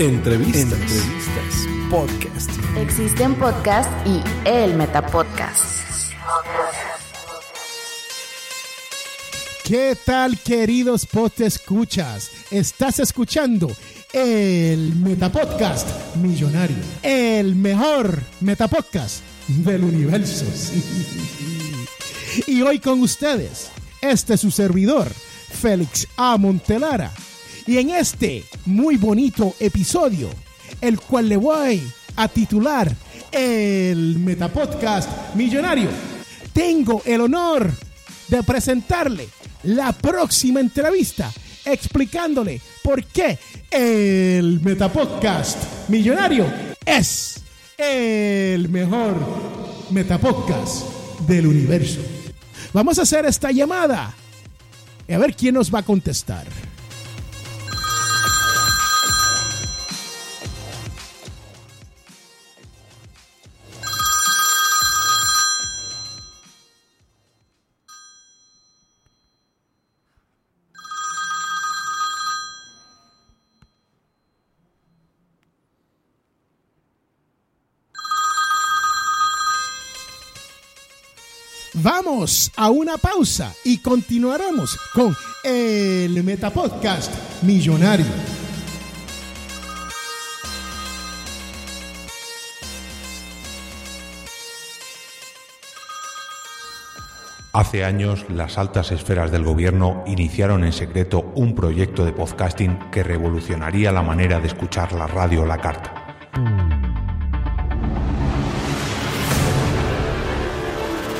Entrevistas. Entrevistas. Podcast. Existen podcasts y el Metapodcast. ¿Qué tal, queridos escuchas? Estás escuchando el Metapodcast Millonario, el mejor Metapodcast del universo. Y hoy con ustedes, este es su servidor, Félix A. Montelara. Y en este muy bonito episodio, el cual le voy a titular el Metapodcast Millonario, tengo el honor de presentarle la próxima entrevista explicándole por qué el Metapodcast Millonario es el mejor Metapodcast del universo. Vamos a hacer esta llamada y a ver quién nos va a contestar. Vamos a una pausa y continuaremos con el Metapodcast Millonario. Hace años, las altas esferas del gobierno iniciaron en secreto un proyecto de podcasting que revolucionaría la manera de escuchar la radio a la carta.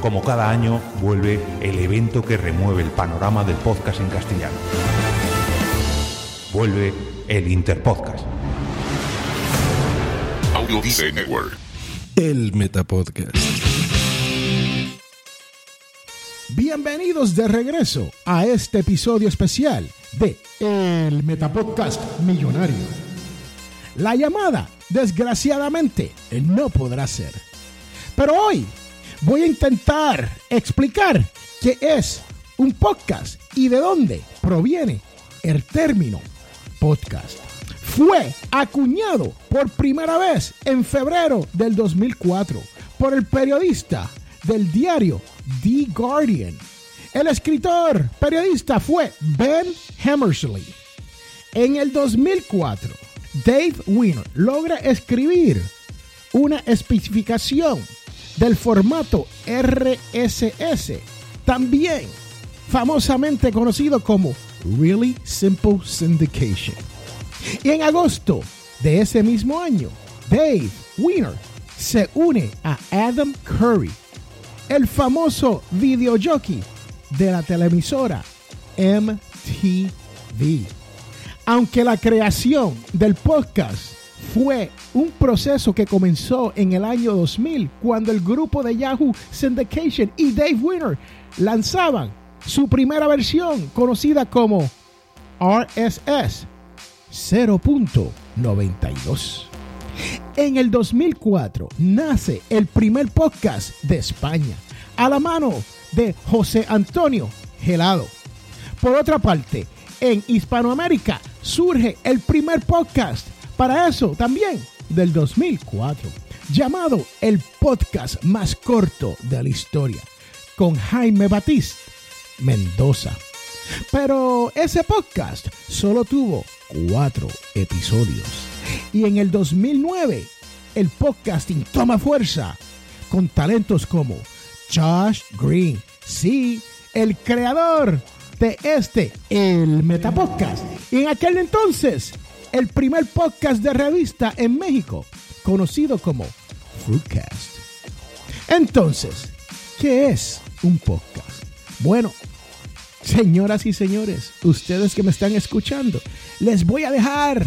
Como cada año, vuelve el evento que remueve el panorama del podcast en castellano. Vuelve el Interpodcast. Audio Network. El Metapodcast. Bienvenidos de regreso a este episodio especial de El Metapodcast Millonario. La llamada, desgraciadamente, no podrá ser. Pero hoy voy a intentar explicar qué es un podcast y de dónde proviene el término podcast. Fue acuñado por primera vez en febrero del 2004 por el periodista del diario The Guardian. El escritor periodista fue Ben Hammersley. En el 2004, Dave Winner logra escribir una especificación del formato RSS, también famosamente conocido como Really Simple Syndication. Y en agosto de ese mismo año, Dave Wiener se une a Adam Curry, el famoso videojockey de la televisora MTV. Aunque la creación del podcast fue un proceso que comenzó en el año 2000 cuando el grupo de Yahoo Syndication y Dave Winner lanzaban su primera versión conocida como RSS 0.92. En el 2004 nace el primer podcast de España, a la mano de José Antonio Gelado. Por otra parte, en Hispanoamérica surge el primer podcast, para eso también del 2004, llamado el podcast más corto de la historia, con Jaime Batista Mendoza. Pero ese podcast solo tuvo cuatro episodios. Y en el 2009, el podcasting toma fuerza con talentos como Josh Green, sí, el creador de este, el Metapodcast. Y en aquel entonces, el primer podcast de revista en México, conocido como Fruitcast. Entonces, ¿qué es un podcast? Bueno, señoras y señores, ustedes que me están escuchando, les voy a dejar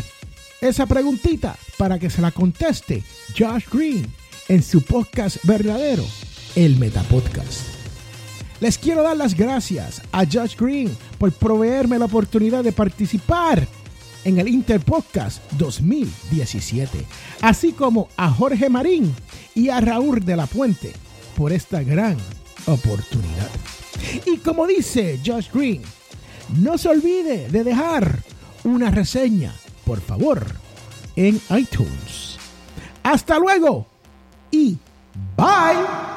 esa preguntita para que se la conteste Josh Green en su podcast verdadero, el Metapodcast. Les quiero dar las gracias a Josh Green por proveerme la oportunidad de participar en el Interpodcast 2017, así como a Jorge Marín y a Raúl de la Puente por esta gran oportunidad. Y como dice Josh Green, no se olvide de dejar una reseña, por favor, en iTunes. Hasta luego y bye.